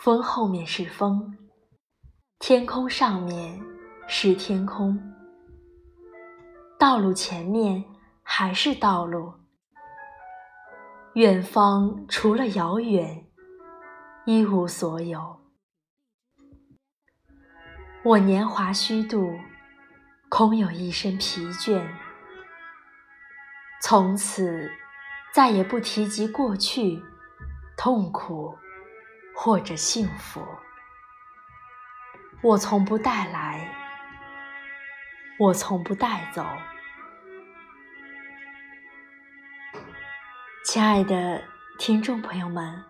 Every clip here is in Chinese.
风后面是风，天空上面是天空，道路前面还是道路，远方除了遥远，一无所有。我年华虚度，空有一身疲倦，从此再也不提及过去，痛苦。或者幸福，我从不带来，我从不带走。亲爱的听众朋友们，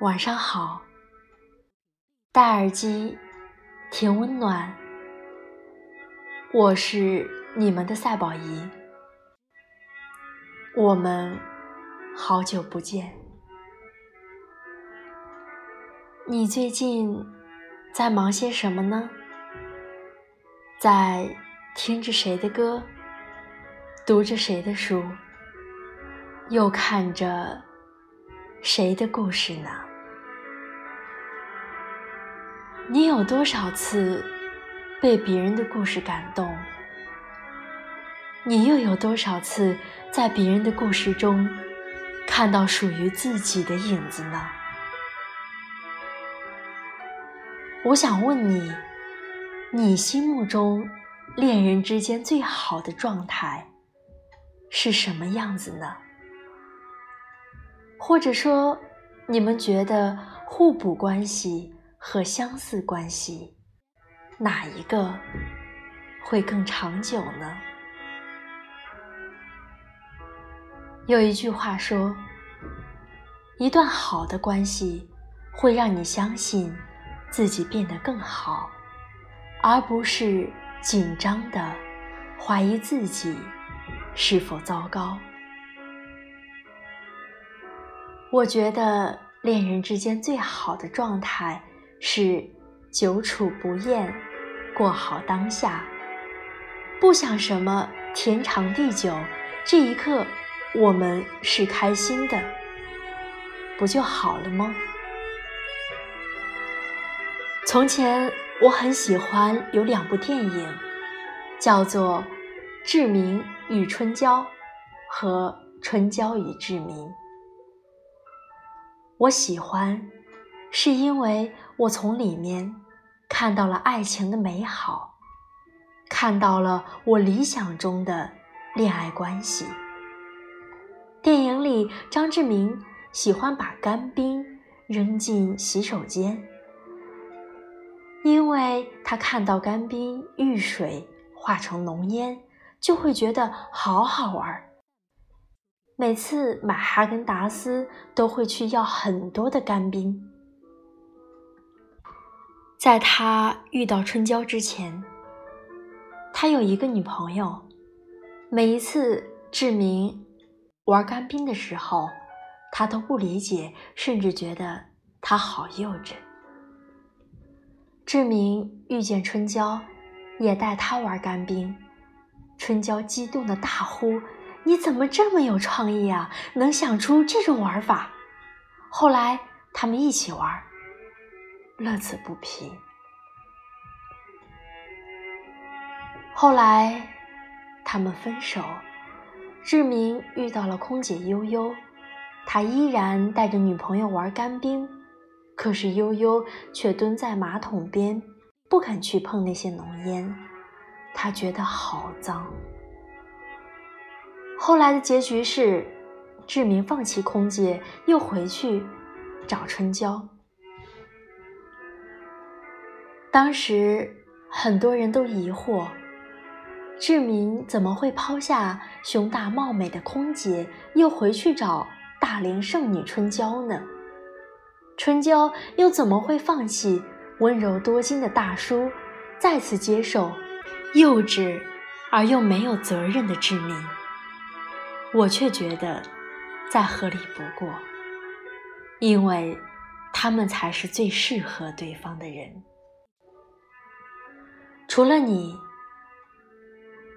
晚上好。戴耳机，听温暖。我是你们的赛宝仪，我们好久不见。你最近在忙些什么呢？在听着谁的歌，读着谁的书，又看着谁的故事呢？你有多少次被别人的故事感动？你又有多少次在别人的故事中看到属于自己的影子呢？我想问你，你心目中恋人之间最好的状态是什么样子呢？或者说，你们觉得互补关系和相似关系哪一个会更长久呢？有一句话说，一段好的关系会让你相信。自己变得更好，而不是紧张的怀疑自己是否糟糕。我觉得恋人之间最好的状态是久处不厌，过好当下，不想什么天长地久，这一刻我们是开心的，不就好了吗？从前我很喜欢有两部电影，叫做《志明与春娇》和《春娇与志明》。我喜欢，是因为我从里面看到了爱情的美好，看到了我理想中的恋爱关系。电影里，张志明喜欢把干冰扔进洗手间。因为他看到干冰遇水化成浓烟，就会觉得好好玩。每次买哈根达斯都会去要很多的干冰。在他遇到春娇之前，他有一个女朋友。每一次志明玩干冰的时候，他都不理解，甚至觉得他好幼稚。志明遇见春娇，也带她玩干冰。春娇激动的大呼：“你怎么这么有创意啊？能想出这种玩法！”后来他们一起玩，乐此不疲。后来他们分手，志明遇到了空姐悠悠，他依然带着女朋友玩干冰。可是悠悠却蹲在马桶边，不肯去碰那些浓烟，他觉得好脏。后来的结局是，志明放弃空姐，又回去找春娇。当时很多人都疑惑，志明怎么会抛下胸大貌美的空姐，又回去找大龄剩女春娇呢？春娇又怎么会放弃温柔多金的大叔，再次接受幼稚而又没有责任的志明？我却觉得再合理不过，因为他们才是最适合对方的人。除了你，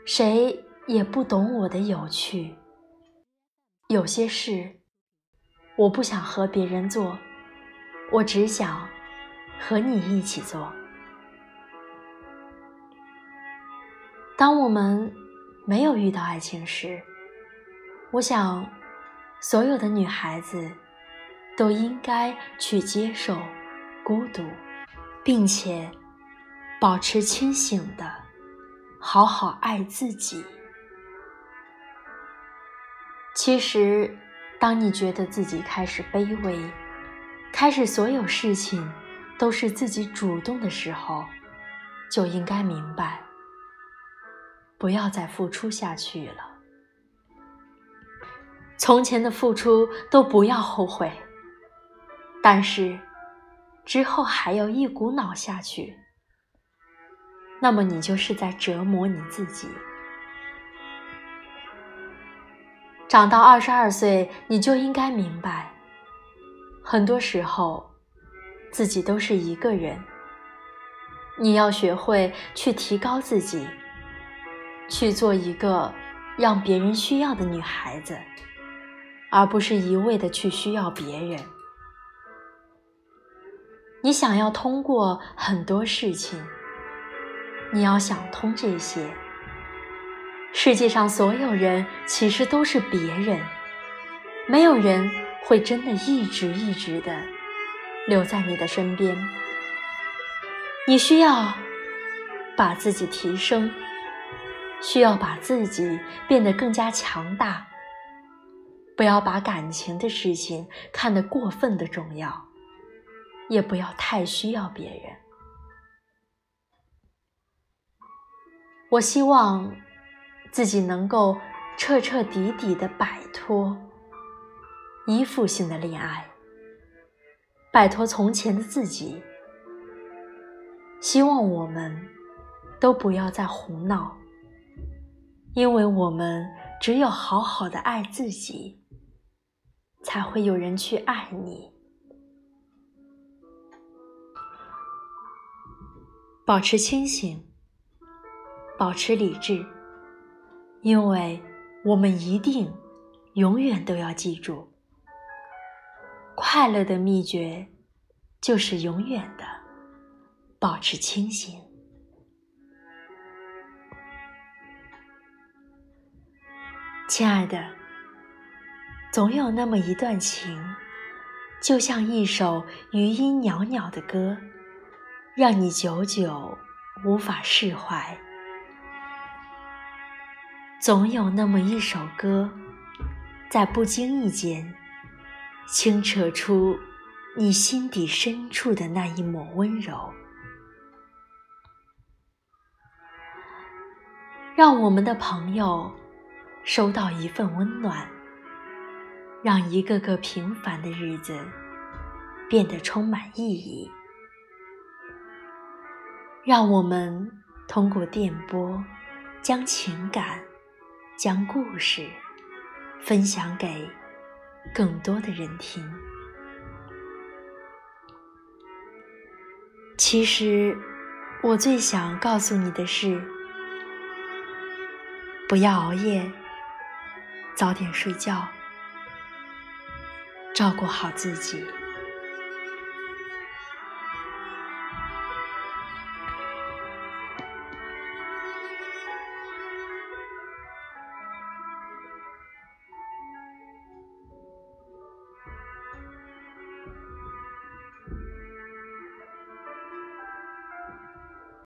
谁也不懂我的有趣。有些事，我不想和别人做。我只想和你一起做。当我们没有遇到爱情时，我想，所有的女孩子都应该去接受孤独，并且保持清醒的，好好爱自己。其实，当你觉得自己开始卑微，开始所有事情都是自己主动的时候，就应该明白，不要再付出下去了。从前的付出都不要后悔，但是之后还要一股脑下去，那么你就是在折磨你自己。长到二十二岁，你就应该明白，很多时候自己都是一个人。你要学会去提高自己，去做一个让别人需要的女孩子。而不是一味的去需要别人。你想要通过很多事情，你要想通这些。世界上所有人其实都是别人，没有人会真的一直一直的留在你的身边。你需要把自己提升，需要把自己变得更加强大。不要把感情的事情看得过分的重要，也不要太需要别人。我希望自己能够彻彻底底的摆脱依附性的恋爱，摆脱从前的自己。希望我们都不要再胡闹，因为我们只有好好的爱自己。才会有人去爱你。保持清醒，保持理智，因为我们一定永远都要记住，快乐的秘诀就是永远的保持清醒。亲爱的。总有那么一段情，就像一首余音袅袅的歌，让你久久无法释怀。总有那么一首歌，在不经意间，清扯出你心底深处的那一抹温柔。让我们的朋友收到一份温暖。让一个个平凡的日子变得充满意义。让我们通过电波，将情感、将故事分享给更多的人听。其实，我最想告诉你的是：不要熬夜，早点睡觉。照顾好自己。